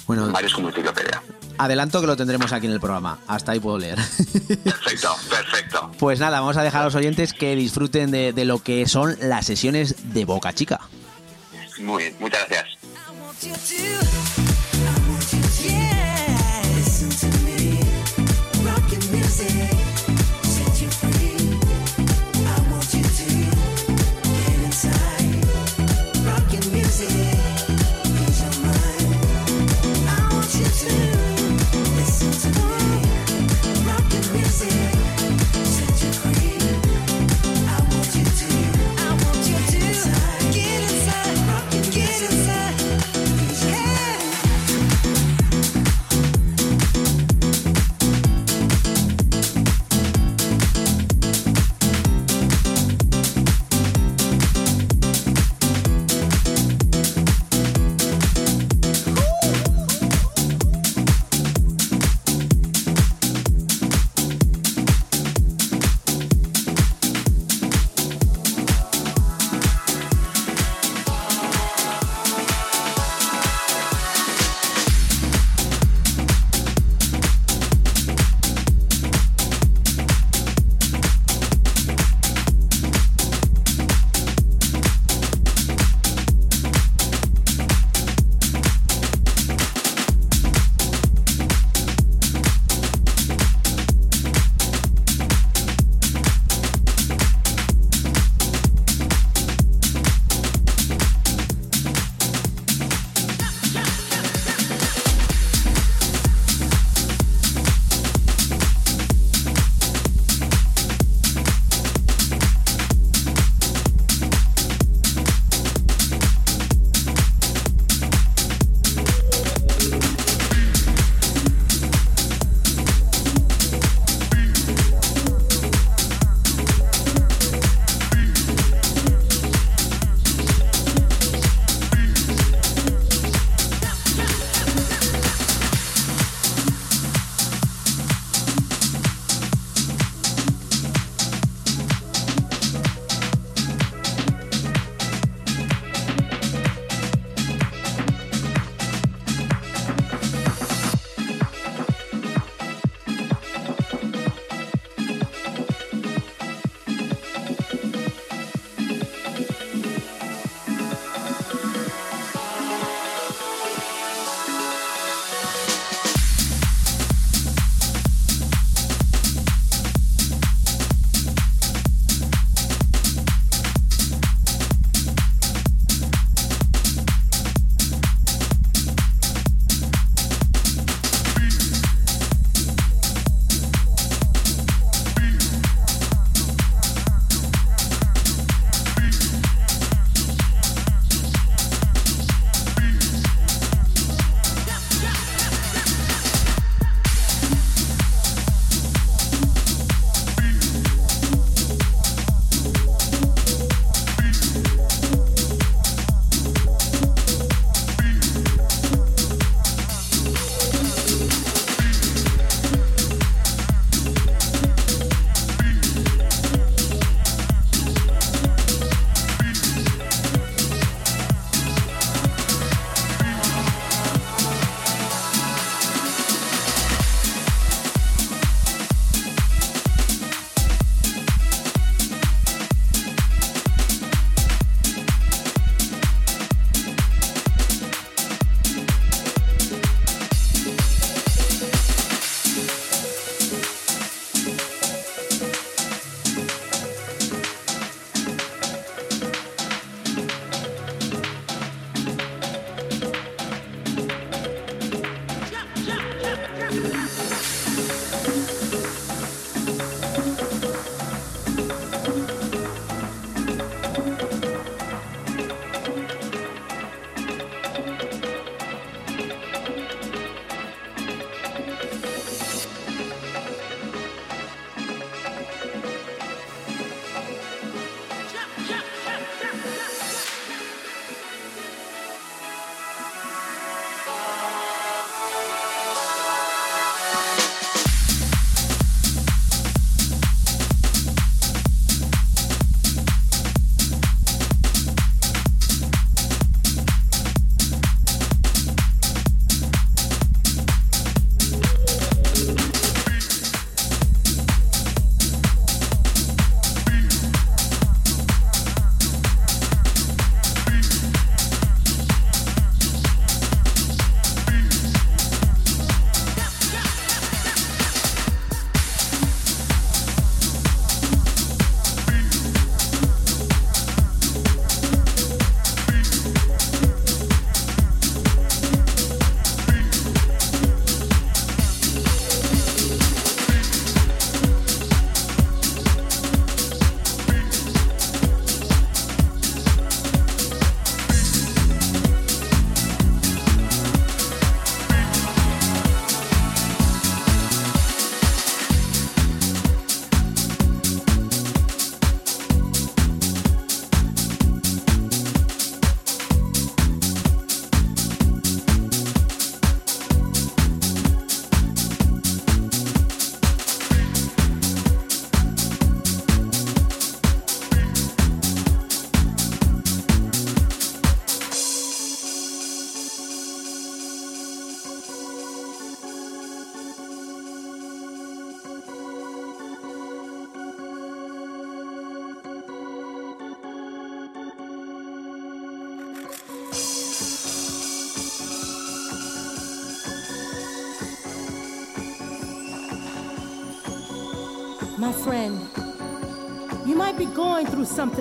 bueno, Mario es como una enciclopedia. adelanto que lo tendremos aquí en el programa. Hasta ahí puedo leer. (laughs) Perfecto, perfecto. Pues nada, vamos a dejar a los oyentes que disfruten de, de lo que son las sesiones de Boca Chica. Muy bien, muchas gracias.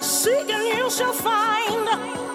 Seeking you shall find.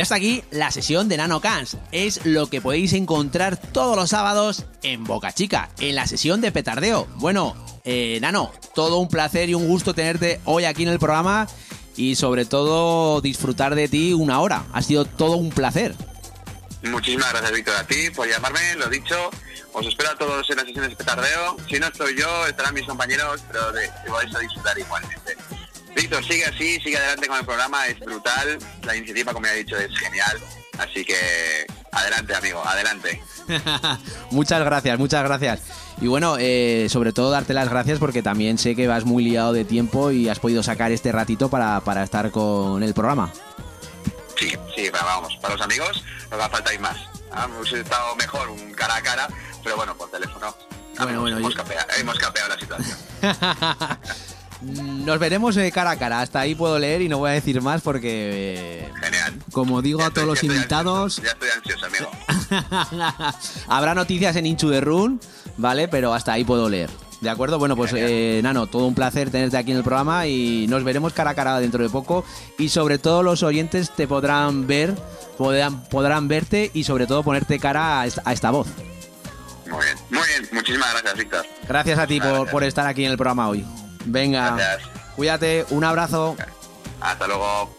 Ya está aquí la sesión de Nano Cans. Es lo que podéis encontrar todos los sábados en Boca Chica, en la sesión de petardeo. Bueno, eh, Nano, todo un placer y un gusto tenerte hoy aquí en el programa y sobre todo disfrutar de ti una hora. Ha sido todo un placer. Muchísimas gracias, Víctor, a ti por llamarme, lo dicho. Os espero a todos en las sesiones de petardeo. Si no estoy yo, estarán mis compañeros, pero de, vais a disfrutar igualmente. Víctor, sigue así, sigue adelante con el programa, es brutal. La iniciativa, como ya he dicho, es genial. Así que adelante, amigo, adelante. (laughs) muchas gracias, muchas gracias. Y bueno, eh, sobre todo darte las gracias porque también sé que vas muy liado de tiempo y has podido sacar este ratito para, para estar con el programa. Sí, sí, vamos, para los amigos nos va a falta ir más. Ah, Hemos estado mejor un cara a cara, pero bueno, por teléfono. Bueno, bueno, hemos, yo- capeado, hemos capeado la situación. (laughs) Nos veremos eh, cara a cara. Hasta ahí puedo leer y no voy a decir más porque, eh, Genial. como digo Ya a estoy- todos los invitados, ansioso, ya estoy ansioso, amigo. (laughs) habrá noticias en Inchu de Run, ¿vale? Pero hasta ahí puedo leer. ¿De acuerdo? Bueno, pues eh, Nano, todo un placer tenerte aquí en el programa y nos veremos cara a cara dentro de poco y sobre todo los oyentes te podrán ver, podrán, podrán verte y sobre todo ponerte cara a esta, a esta voz. Muy bien, muy bien. Muchísimas gracias, Víctor. Gracias a ti por estar aquí en el programa hoy. Venga, Gracias. cuídate, un abrazo. Hasta luego.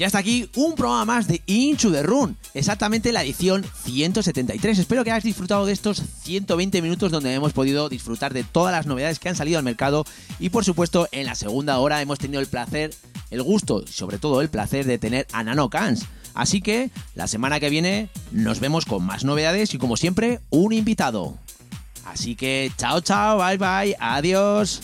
Ya está aquí un programa más de Into the Run, exactamente la edición 173. Espero que hayas disfrutado de estos 120 minutos donde hemos podido disfrutar de todas las novedades que han salido al mercado y por supuesto en la segunda hora hemos tenido el placer, el gusto y sobre todo el placer de tener a Nano Cans. Así que la semana que viene nos vemos con más novedades y como siempre un invitado. Así que chao chao, bye bye, adiós.